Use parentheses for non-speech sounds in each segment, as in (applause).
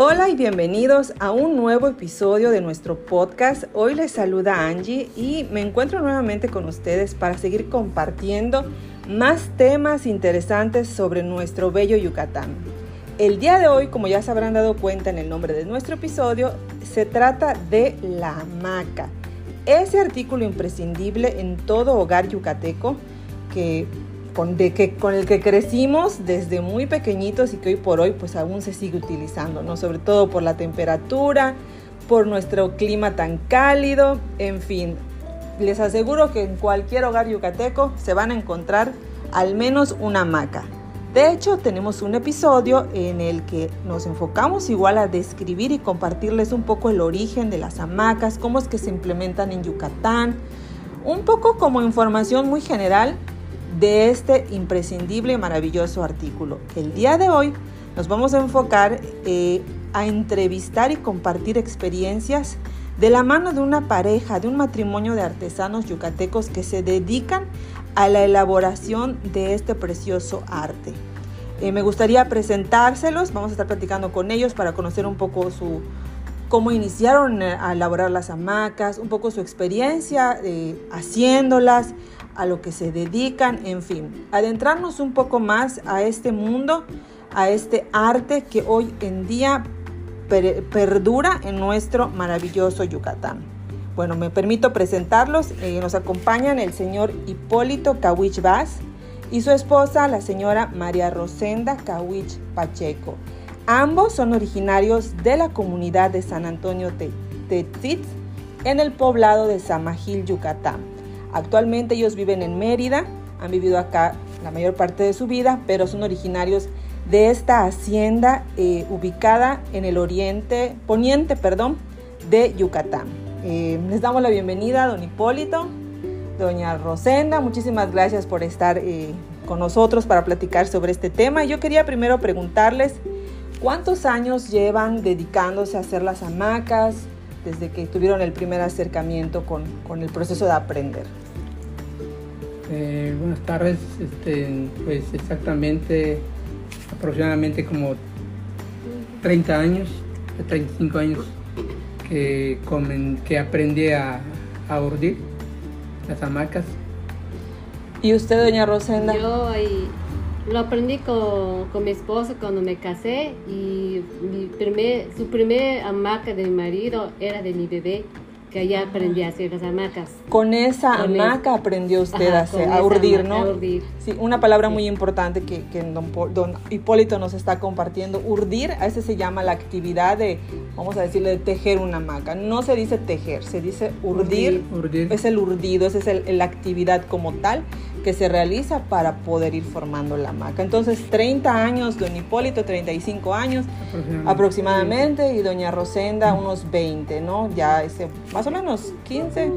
Hola y bienvenidos a un nuevo episodio de nuestro podcast. Hoy les saluda Angie y me encuentro nuevamente con ustedes para seguir compartiendo más temas interesantes sobre nuestro bello Yucatán. El día de hoy, como ya se habrán dado cuenta en el nombre de nuestro episodio, se trata de la hamaca. Ese artículo imprescindible en todo hogar yucateco que con, de que, con el que crecimos desde muy pequeñitos y que hoy por hoy pues aún se sigue utilizando, ¿no? Sobre todo por la temperatura, por nuestro clima tan cálido, en fin. Les aseguro que en cualquier hogar yucateco se van a encontrar al menos una hamaca. De hecho, tenemos un episodio en el que nos enfocamos igual a describir y compartirles un poco el origen de las hamacas, cómo es que se implementan en Yucatán, un poco como información muy general de este imprescindible y maravilloso artículo. El día de hoy nos vamos a enfocar eh, a entrevistar y compartir experiencias de la mano de una pareja, de un matrimonio de artesanos yucatecos que se dedican a la elaboración de este precioso arte. Eh, me gustaría presentárselos, vamos a estar platicando con ellos para conocer un poco su, cómo iniciaron a elaborar las hamacas, un poco su experiencia eh, haciéndolas, a lo que se dedican, en fin, adentrarnos un poco más a este mundo, a este arte que hoy en día perdura en nuestro maravilloso Yucatán. Bueno, me permito presentarlos. Eh, nos acompañan el señor Hipólito Kawich Vaz y su esposa, la señora María Rosenda Kawich Pacheco. Ambos son originarios de la comunidad de San Antonio Tetzitz en el poblado de Samajil, Yucatán. Actualmente ellos viven en Mérida, han vivido acá la mayor parte de su vida, pero son originarios de esta hacienda eh, ubicada en el oriente, poniente, perdón, de Yucatán. Eh, les damos la bienvenida don Hipólito, doña Rosenda, muchísimas gracias por estar eh, con nosotros para platicar sobre este tema. Yo quería primero preguntarles cuántos años llevan dedicándose a hacer las hamacas, desde que tuvieron el primer acercamiento con, con el proceso de aprender? Eh, buenas tardes, este, pues exactamente aproximadamente como 30 años, 35 años que, que aprendí a, a urdir las hamacas. ¿Y usted, doña Rosenda? Yo ahí lo aprendí con, con, mi esposo cuando me casé y mi primer, su primer hamaca de mi marido era de mi bebé que allá aprendí a hacer las hamacas. Con esa hamaca aprendió usted a, hacer, a urdir, ¿no? A urdir. Sí, una palabra muy importante que, que don, don, Hipólito nos está compartiendo. Urdir, a ese se llama la actividad de, vamos a decirle, de tejer una hamaca. No se dice tejer, se dice urdir. urdir. Es el urdido, esa es el, la actividad como tal que se realiza para poder ir formando la hamaca. Entonces, 30 años, don Hipólito, 35 años aproximadamente, y doña Rosenda unos 20, ¿no? Ya ese, más o menos 15.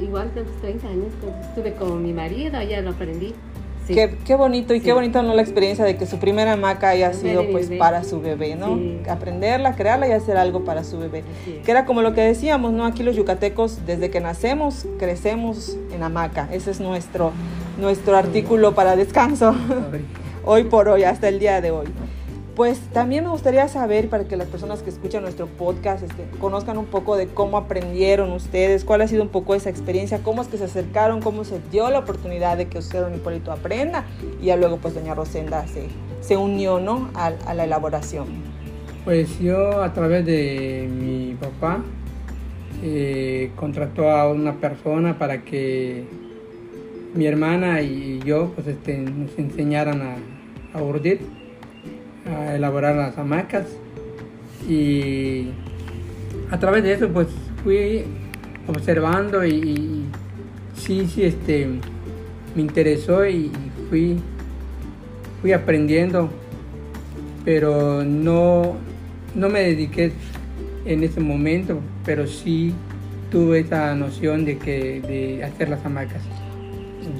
Igual de los 30 años, estuve con mi marido, ya lo aprendí. Qué, bonito y qué bonito no la experiencia de que su primera hamaca haya sido pues para su bebé, ¿no? Aprenderla, crearla y hacer algo para su bebé. Que era como lo que decíamos, ¿no? Aquí los yucatecos desde que nacemos crecemos en hamaca. Ese es nuestro nuestro artículo para descanso. (laughs) hoy por hoy hasta el día de hoy. Pues también me gustaría saber, para que las personas que escuchan nuestro podcast este, conozcan un poco de cómo aprendieron ustedes, cuál ha sido un poco esa experiencia, cómo es que se acercaron, cómo se dio la oportunidad de que usted, don Hipólito, aprenda. Y ya luego, pues, doña Rosenda se, se unió, ¿no?, a, la elaboración. Pues yo, a través de mi papá, eh, contrató a una persona para que mi hermana y yo, pues, este, nos enseñaran a a urdir, a elaborar las hamacas y a través de eso pues fui observando y, sí, sí, este, me interesó y fui, fui aprendiendo, pero no, no me dediqué en ese momento, pero sí tuve esa noción de que de hacer las hamacas.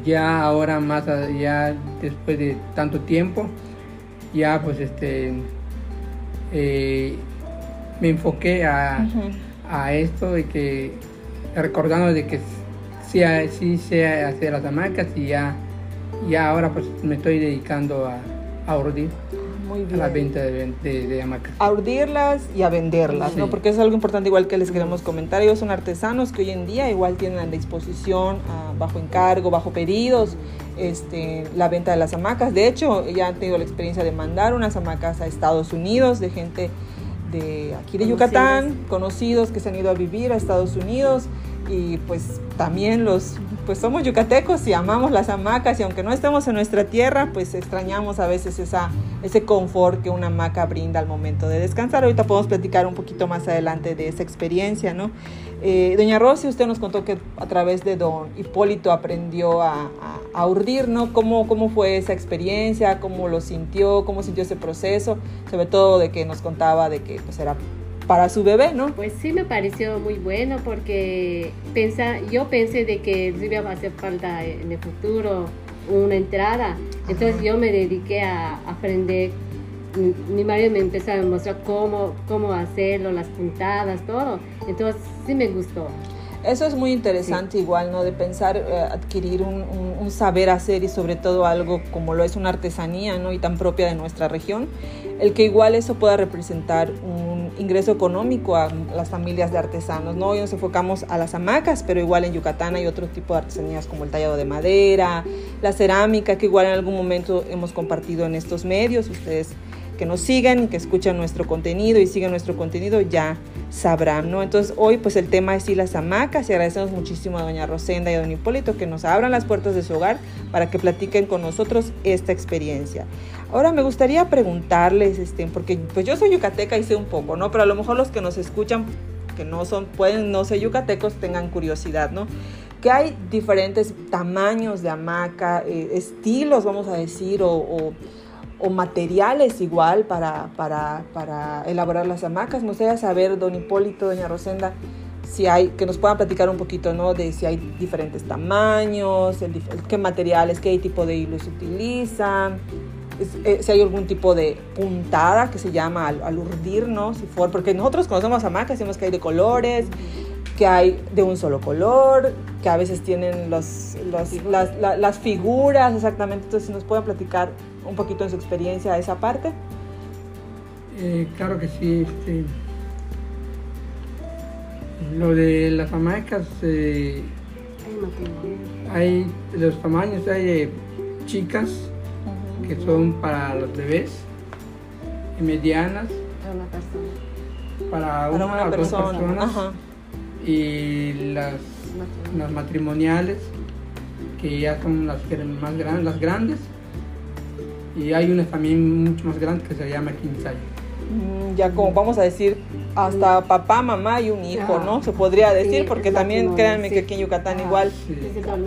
Ya ahora más ya después de tanto tiempo, ya pues este eh, me enfoqué a, a esto de que recordando de que sí, sí sé hacer las hamacas y ya, ya ahora pues me estoy dedicando a, a urdir. Muy A la venta de, de, de hamacas. A urdirlas y a venderlas, ¿no? Porque es algo importante igual que les queremos comentar. Ellos son artesanos que hoy en día igual tienen a disposición, bajo encargo, bajo pedidos, este, la venta de las hamacas. De hecho, ya han tenido la experiencia de mandar unas hamacas a Estados Unidos de gente de aquí de Conocidos. Yucatán, conocidos que se han ido a vivir a Estados Unidos y pues también los pues somos yucatecos y amamos las hamacas y aunque no estemos en nuestra tierra pues extrañamos a veces esa ese confort que una hamaca brinda al momento de descansar. Ahorita podemos platicar un poquito más adelante de esa experiencia no Eh, doña Rosy usted nos contó que a través de don Hipólito aprendió a, a- a urdir no cómo cómo fue esa experiencia cómo lo sintió cómo sintió ese proceso sobre todo de que nos contaba de que pues era para su bebé no Pues sí me pareció muy bueno porque pensa, yo pensé de que sí iba a hacer falta en el futuro una entrada. Entonces yo me dediqué a aprender. Mi, mi marido me empezó a mostrar cómo, cómo hacerlo, las puntadas, todo. Entonces sí me gustó. Eso es muy interesante igual, ¿no? De pensar eh, adquirir un, un- un saber hacer y sobre todo algo como lo es una artesanía, ¿no? Y tan propia de nuestra región, el que igual eso pueda representar un ingreso económico a las familias de artesanos, ¿no? Hoy nos enfocamos a las hamacas, pero igual en Yucatán hay otro tipo de artesanías como el tallado de madera, la cerámica, que igual en algún momento hemos compartido en estos medios, ustedes que nos sigan y que escuchan nuestro contenido y siguen nuestro contenido ya sabrán, ¿no? Entonces hoy pues el tema es sí las hamacas y agradecemos muchísimo a doña Rosenda y a don Hipólito que nos abran las puertas de su hogar para que platiquen con nosotros esta experiencia. Ahora me gustaría preguntarles, este, porque pues yo soy yucateca y sé un poco, ¿no? Pero a lo mejor los que nos escuchan que no son, pueden no ser yucatecos, tengan curiosidad, ¿no? Que hay diferentes tamaños de hamaca, eh, estilos, vamos a decir, o, o o materiales igual para, para, para elaborar las hamacas. Me gustaría saber, don Hipólito, doña Rosenda, si hay, que nos puedan platicar un poquito, ¿no? De si hay diferentes tamaños, el dif- qué materiales, qué tipo de hilos utilizan, si hay algún tipo de puntada que se llama al, al urdir, ¿no? Si for- porque nosotros conocemos hamacas, decimos que hay de colores, que hay de un solo color, que a veces tienen los, los- las, la- las figuras exactamente. Entonces, si nos pueden platicar un poquito en su experiencia esa parte. Eh, claro que sí. Este, lo de las hamacas, eh, hay los tamaños, hay de chicas que son para los bebés, y medianas Para una persona. para Para una, una o dos persona. personas Ajá. y las, las matrimoniales que ya son las más grandes, las grandes y hay unas también mucho más grandes que se llama king size. Mm, Ya como vamos a decir, hasta papá, mamá y un hijo. ¿no? Se podría decir, porque también créanme que aquí en Yucatán igual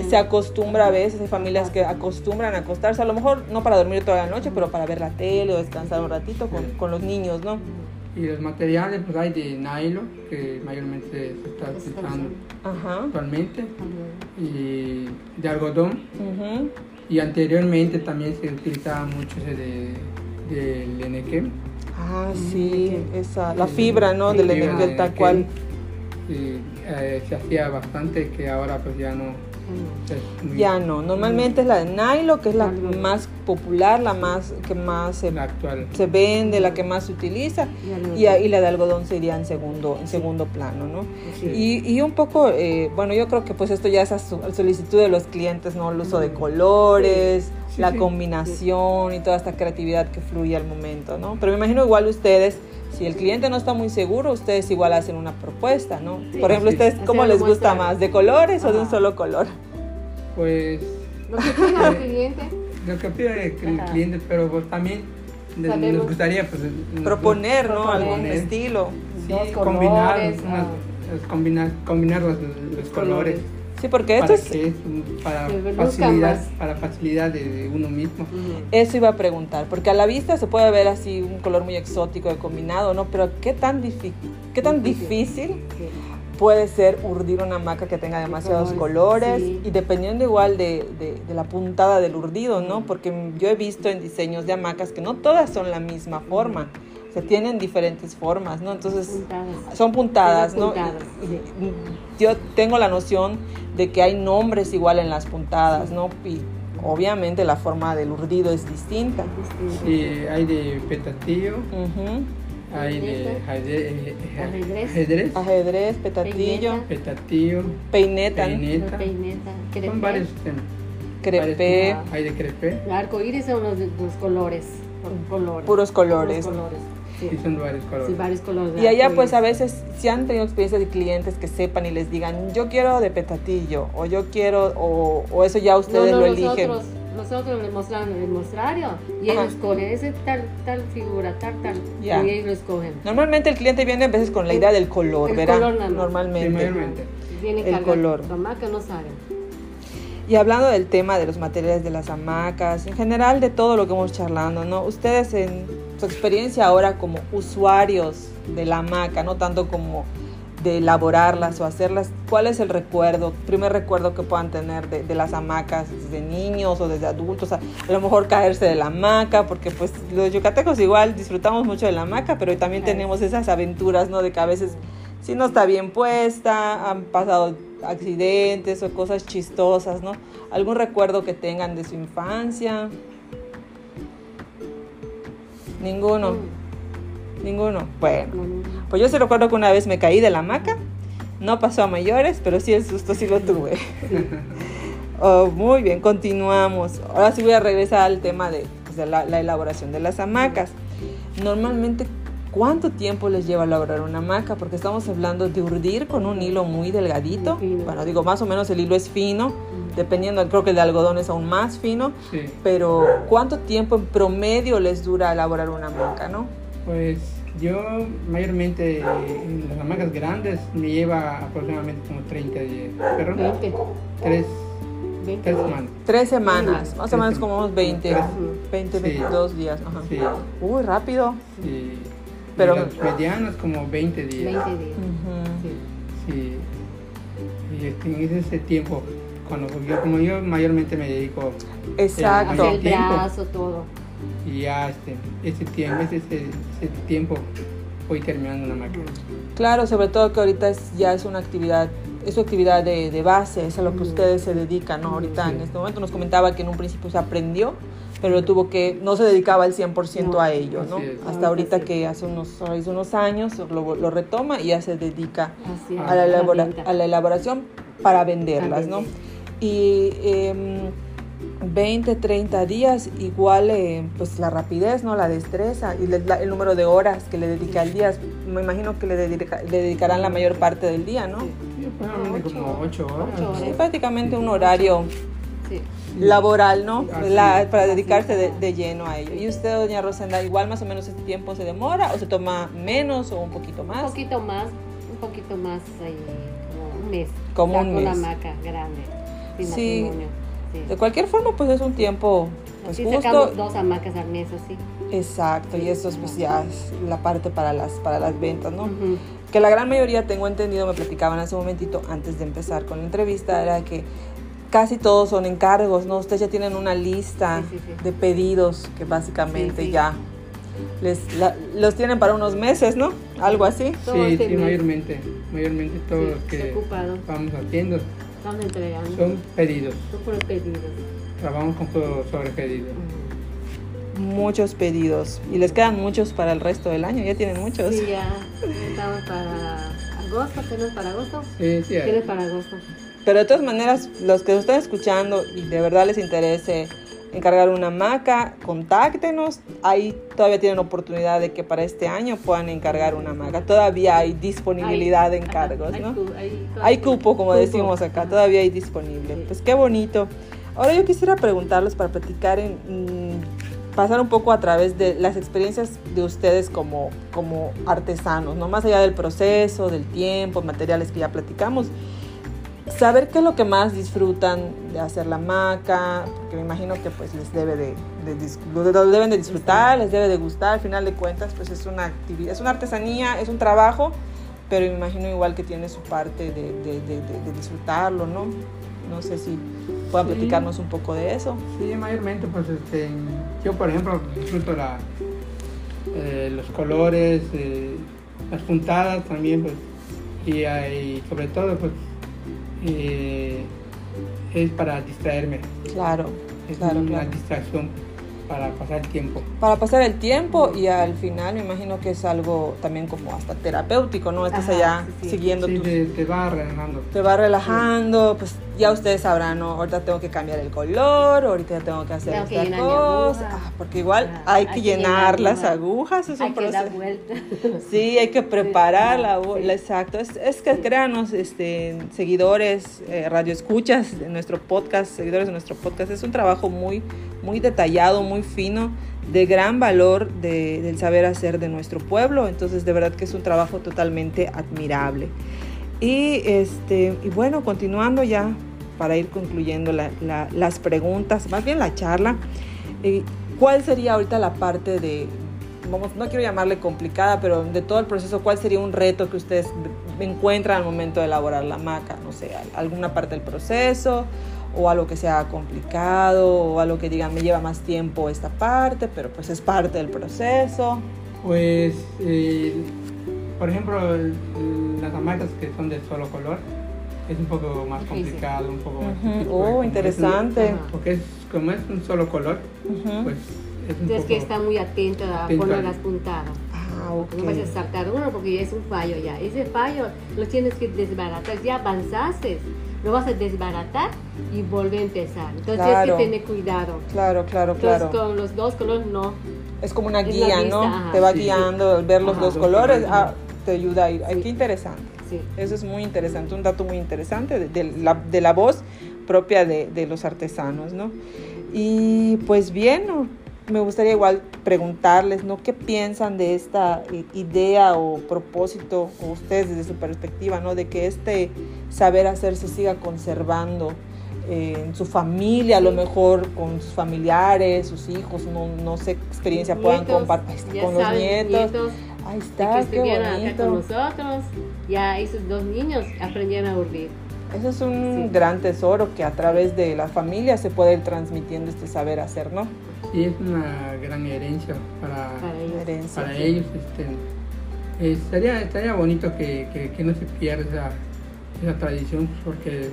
se acostumbra a veces, hay familias que acostumbran a acostarse, a lo mejor no para dormir toda la noche, pero para ver la tele o descansar un ratito con, con los niños, ¿no? Y los materiales, pues hay de nylon, que mayormente se está Es utilizando Ajá. actualmente, y de algodón. Ujú. Y anteriormente también se utilizaba mucho ese de, del enequén. Ah, sí, esa, la fibra, ¿no? Del, del, de del tal cual. Y, eh, se hacía bastante, que ahora pues ya no Ya no, normalmente es la de nylon, que es la más popular, la más que más se, se vende, la que más se utiliza, Y la de algodón sería en segundo, en segundo plano, ¿no? Sí. Y, y un poco, eh, bueno, yo creo que pues esto ya es a solicitud de los clientes, ¿no? El uso de colores, Sí, la combinación y toda esta creatividad que fluye al momento, ¿no? Pero me imagino igual ustedes, si el cliente no está muy seguro, ustedes igual hacen una propuesta, ¿no? Sí. Por ejemplo, Sí. ¿ustedes cómo les gusta más? ¿De colores o de un solo color? Pues Lo que quiera el cliente. (laughs) lo que pide el Ajá. cliente, pero pues, también de- nos Sabemos. gustaría pues, nos- Proponer, ¿no? Proponer. Algún estilo. Sí, Dos combinar, colores, unas- ah. combinar, combinar los, los colores. Sí, porque esto Para, es, que es un- para, facilidad, para facilidad de, de uno mismo. Eso iba a preguntar, porque a la vista se puede ver así un color muy exótico de combinado, ¿no? Pero ¿qué tan, qué tan difícil puede ser urdir una hamaca que tenga demasiados colores? colores, sí. Y dependiendo igual de, de- de la puntada del urdido, ¿no? Porque yo he visto en diseños de hamacas que no todas son la misma forma, sea, tienen diferentes formas, ¿no? Entonces Puntadas. son puntadas, Son ¿no? puntadas, Yo tengo la noción de que hay nombres igual en las puntadas, ¿no? Y obviamente la forma del urdido es distinta. Sí, hay de petatillo, hay de ajedrez, eh, eh, Ajedrez. ajedrez, petatillo, Peineta. petatillo, peineta, peineta. Peineta. Son crepé. varios temas. Varios- Hay de crepé, El arco iris son los, los colores. por colores. puros colores. Puros colores. Sí. sí, son varios colores. Sí, varios colores. de Y allá pues a veces si han tenido experiencias de clientes que sepan y les digan, yo quiero de petatillo, o yo quiero, o, o eso ya ustedes no, no, lo eligen. Nosotros, nosotros les mostramos el mostrario y Ajá. ellos escogen ese tal, tal figura, tal, tal. Y ellos lo escogen. Normalmente el cliente viene a veces con la idea del color, El ¿verdad? color nada más. Sí, Normalmente. Vienen El cargados. color. La marca no saben. Y hablando del tema de los materiales de las hamacas, en general de todo lo que hemos charlando, ¿no? Ustedes en su experiencia ahora como usuarios de la hamaca, no tanto como de elaborarlas o hacerlas, ¿cuál es el recuerdo, primer recuerdo que puedan tener de, de las hamacas desde niños o desde adultos? A, a lo mejor caerse de la hamaca, porque pues los yucatecos igual disfrutamos mucho de la hamaca, pero también tenemos esas aventuras, ¿no? De que a veces si no está bien puesta, han pasado accidentes o cosas chistosas, ¿no? ¿Algún recuerdo que tengan de su infancia? Ninguno, Mm, ninguno. Bueno, no, no. pues yo sí recuerdo que una vez me caí de la hamaca, no pasó a mayores, pero sí el susto sí lo tuve. (laughs) Oh, muy bien, continuamos. Ahora sí voy a regresar al tema de, pues, de la, la elaboración de las hamacas. Normalmente, ¿cuánto tiempo les lleva elaborar una hamaca? Porque estamos hablando de urdir con un hilo muy delgadito. Muy. Bueno, digo, más o menos el hilo es fino, dependiendo, creo que el de algodón es aún más fino. Sí, Pero, ¿cuánto tiempo en promedio les dura elaborar una hamaca, no? pues yo mayormente en las hamacas grandes me lleva aproximadamente como 30 días. Pero 20. 3, 20 tres semanas. Tres semanas, más o menos como unos 20, Tres. 20, Sí. 22 días. Ajá. Sí, Uy, rápido. y, Pero- las medianas como 20 días. 20 días. Ujú. Sí. Sí. Y este- en ese tiempo, cuando yo, como yo mayormente me dedico Exacto. Hacer el Tiempo. brazo, todo. y ya este, ese tiempo, ese, ese, ese tiempo voy terminando una máquina. Claro, sobre todo que ahorita es, ya es una actividad, es su actividad de, de base, es a lo que ustedes se dedican, ¿no? Ahorita Sí. en este momento nos comentaba que en un principio se aprendió, pero tuvo que, no se dedicaba al 100% No, a ello, ¿no? Hasta Ahorita ahorita que hace unos, hace unos años lo, lo retoma y ya se dedica a la, elabora- a la elaboración para venderlas, ¿no? Y em, 20, 30 días, igual eh, pues la rapidez, ¿no? La destreza y le- la- el número de horas que le dedica al día. Me imagino que le, dedica- le dedicarán la mayor parte del día, ¿no? Sí. Probablemente como 8 horas. Ocho horas. Sí, prácticamente un horario Sí. Laboral, ¿no? La- para dedicarse de, de lleno a ello. ¿Y usted, doña Rosenda, igual más o menos este tiempo se demora o se toma menos o un poquito Un más? poquito más, un poquito más ahí, como un mes. Como Ya un con mes. maca grande. Sin Sí. matrimonio. Sí. De cualquier forma, pues es un tiempo pues, Así justo. sacamos dos hamacas al mes, así. Exacto, y eso es, pues, ya es la parte para las, para las ventas, ¿no? Ujú. Que la gran mayoría, tengo entendido, me platicaban hace un momentito antes de empezar con la entrevista, era que casi todos son encargos, ¿no? Ustedes ya tienen una lista Sí, sí, sí. de pedidos que básicamente Sí, sí. ya les, la- los tienen para unos meses, ¿no? Algo así. Sí, este sí, mayormente. Mayormente todo Sí, lo está que ocupado. vamos haciendo Estamos entregando. son pedidos. Son por pedidos. Trabajamos con todo sobre pedidos. Ujú. Muchos pedidos. Y les quedan muchos para el resto del año, ya tienen muchos. Sí, ya estamos para agosto, ¿tienes para agosto? Sí, sí. ¿Tienes para agosto? Pero de todas maneras, los que nos están escuchando y de verdad les interese encargar una hamaca, contáctenos. Ahí todavía tienen oportunidad de que para este año puedan encargar una hamaca. Todavía hay disponibilidad de encargos, ¿no? hay- Hay cupo, como decimos acá, todavía hay disponible. Pues qué bonito. Ahora yo quisiera preguntarles para platicar en... mm, pasar un poco a través de las experiencias de ustedes como, como artesanos, no más allá del proceso, del tiempo, materiales que ya platicamos, saber qué es lo que más disfrutan de hacer la maca, porque me imagino que pues les debe de, de deben de disfrutar, les debe de gustar, al final de cuentas pues es una actividad, es una artesanía, es un trabajo, pero me imagino igual que tiene su parte de, disfrutarlo, ¿no? No sé si puedan Sí. platicarnos un poco de eso. Sí, mayormente, pues este, yo por ejemplo disfruto la, eh, los colores, eh, las puntadas también, pues, y, hay- sobre todo, pues, eh, es para distraerme, Claro, es claro, una claro. distracción para pasar el tiempo. Para pasar el tiempo y al final me imagino que es algo también como hasta terapéutico, ¿no? Estás Ajá, allá sí, sí. siguiendo Sí, tus te, te va relajando. te va relajando, pues ya ustedes sabrán, ¿no? Ahorita tengo que cambiar el color, ahorita tengo que hacer Tengo esta cosa. Ah, porque igual Ah, hay que llenar las aguja. agujas, es Hay un que dar proceso. vuelta. (laughs) Sí, hay que preparar la, Sí. la- exacto. Es, es que Sí. créanos, este, seguidores, eh, radioescuchas de nuestro podcast, seguidores de nuestro podcast, es un trabajo muy, muy detallado, muy fino, de gran valor de- del saber hacer de nuestro pueblo. Entonces, de verdad que es un trabajo totalmente admirable. Y, este, y bueno, continuando ya para ir concluyendo la- la- las preguntas, más bien la charla, eh, ¿cuál sería ahorita la parte de, vamos, no quiero llamarle complicada, pero de todo el proceso, cuál sería un reto que ustedes encuentran al momento de elaborar la maca? No sé, al- alguna parte del proceso o algo que sea complicado o algo que digan me lleva más tiempo esta parte, pero pues es parte del proceso. Pues, eh, por ejemplo, el- las hamacas que son de solo color es un poco más Difícil. complicado, un poco más Ujú. difícil, Oh, como es un- interesante. Porque es como es un solo color, Ujú. pues es un poco que estar muy atento a poner a- las puntadas. Ah, ok. No vas a saltar uno porque es un fallo ya. Ese fallo lo tienes que desbaratar. Ya avanzaste, lo vas a desbaratar y volver a empezar. Entonces Claro. tienes que tener cuidado. Claro, claro, Entonces claro. con los dos colores no. Es como una Es guía, vista, ¿no? ajá. Te va Sí. guiando, ver los Ajá. dos colores, ah, te ayuda a ir. Ay, Sí. qué interesante. Sí. Eso es muy interesante, un dato muy interesante de, de la, de la voz propia de, de los artesanos, ¿no? Y pues bien. Me gustaría igual preguntarles, ¿no? ¿Qué piensan de esta i- idea o propósito, o ustedes desde su perspectiva, ¿no? De que este saber hacer se siga conservando eh, en su familia, a lo mejor con sus familiares, sus hijos, no, no sé qué experiencia puedan Nietos, compartir con los saben, nietos. Ahí de que está, qué acá con bonito. nosotros, ya esos dos niños aprendieron a urdir. Eso es un Sí. gran tesoro que a través de la familia se puede ir transmitiendo este saber hacer, ¿no? y es una gran herencia para, Para ellos. Herencia. para ellos. Este, eh, estaría, estaría bonito que, que- que no se pierda esa, esa tradición, porque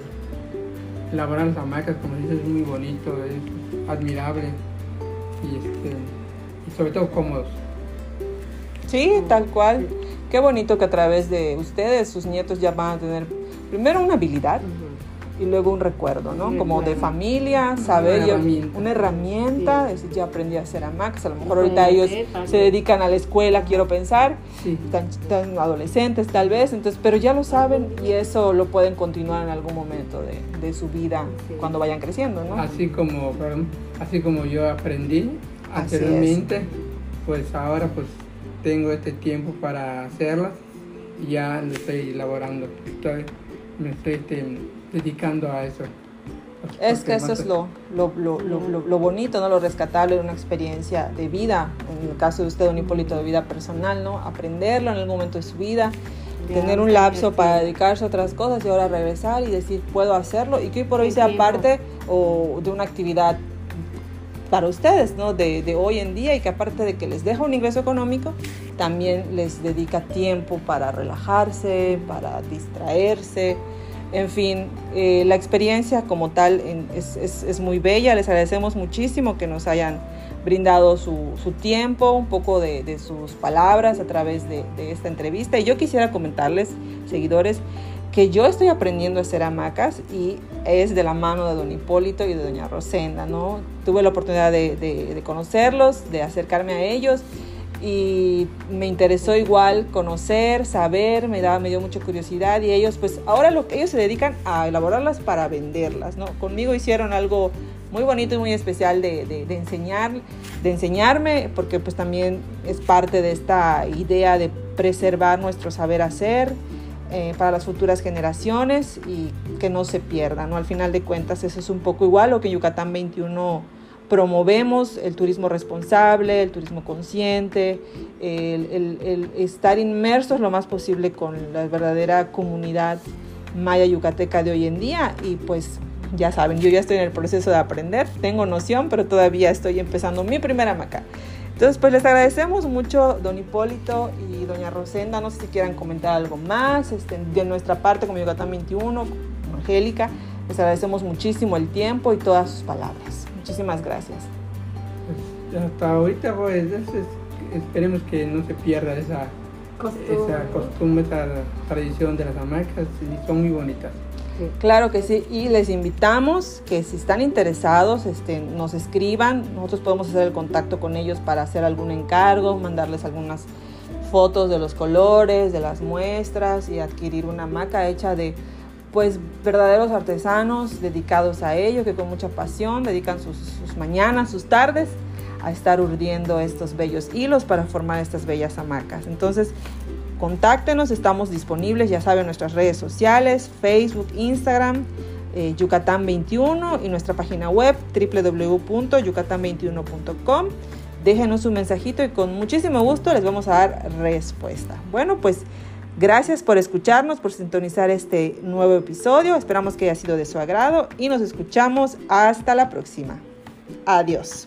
elaborar las hamacas, como dices, es muy bonito, es admirable y, este, y sobre todo cómodos. Sí, tal cual. Qué bonito que a través de ustedes, sus nietos ya van a tener primero una habilidad Ujú. y luego un recuerdo, ¿no? Un Como de familia, saber, Una yo- herramienta. una herramienta, Sí. decir, ya aprendí a hacer hamacas, a lo mejor ahorita ellos para se dedican a la escuela, quiero pensar, Sí, están, están adolescentes tal vez, entonces, pero ya lo saben y eso lo pueden continuar en algún momento de, de su vida Sí. cuando vayan creciendo, ¿no? así como, perdón, así como yo aprendí Así es. anteriormente, pues ahora pues tengo este tiempo para hacerlas y ya lo estoy elaborando. Estoy- me estoy este, dedicando a eso. Es Porque que eso es lo, lo, lo, lo, lo- lo bonito, ¿no? Lo rescatable de una experiencia de vida. En el caso de usted, don Hipólito, de vida personal, ¿no? Aprenderlo en algún momento de su vida, Ya, tener un lapso para dedicarse a otras cosas y ahora regresar y decir, puedo hacerlo. Y que hoy por hoy Sí, sea sí, parte o de una actividad para ustedes, ¿no? De, hoy en día y que aparte de que les deja un ingreso económico, también les dedica tiempo para relajarse, para distraerse. En fin, eh, la experiencia como tal es, muy bella. Les agradecemos muchísimo que nos hayan brindado su, tiempo, un poco de, sus palabras a través de esta entrevista. Y yo quisiera comentarles, seguidores, que yo estoy aprendiendo a hacer hamacas y es de la mano de don Hipólito y de doña Rosenda, ¿no? Tuve la oportunidad de, conocerlos, de acercarme a ellos y me interesó igual conocer, saber, me daba me dio mucha curiosidad y ellos pues ahora lo que ellos se dedican a elaborarlas para venderlas, ¿no? Conmigo hicieron algo muy bonito y muy especial de, de, enseñar, de enseñarme, porque pues también es parte de esta idea de preservar nuestro saber hacer eh, para las futuras generaciones y que no se pierda, ¿no? Al final de cuentas eso es un poco igual lo que Yucatán 21 promovemos, el turismo responsable, el turismo consciente, el, el estar inmersos lo más posible con la verdadera comunidad maya yucateca de hoy en día y pues ya saben, yo ya estoy en el proceso de aprender, tengo noción, pero todavía estoy empezando mi primera maca. Entonces, pues les agradecemos mucho, don Hipólito y doña Rosenda. No sé si quieran comentar algo más. Este, de nuestra parte, como Yucatán 21, Angélica, les agradecemos muchísimo el tiempo y todas sus palabras. Muchísimas gracias. Pues, hasta ahorita, pues, esperemos que no se pierda esa costumbre, esa, costumbre, esa tradición de las hamacas y son muy bonitas. Claro que sí, y les invitamos que si están interesados, este, nos escriban, nosotros podemos hacer el contacto con ellos para hacer algún encargo, mandarles algunas fotos de los colores, de las muestras y adquirir una hamaca hecha de pues verdaderos artesanos dedicados a ello, que con mucha pasión dedican sus, sus mañanas, sus tardes a estar urdiendo estos bellos hilos para formar estas bellas hamacas. Entonces, Contáctenos, estamos disponibles, ya saben, nuestras redes sociales, Facebook, Instagram, eh, Yucatán21 y nuestra página web www.yucatán21.com. Déjenos un mensajito y con muchísimo gusto les vamos a dar respuesta. Bueno, pues gracias por escucharnos, por sintonizar este nuevo episodio. Esperamos que haya sido de su agrado y nos escuchamos hasta la próxima. Adiós.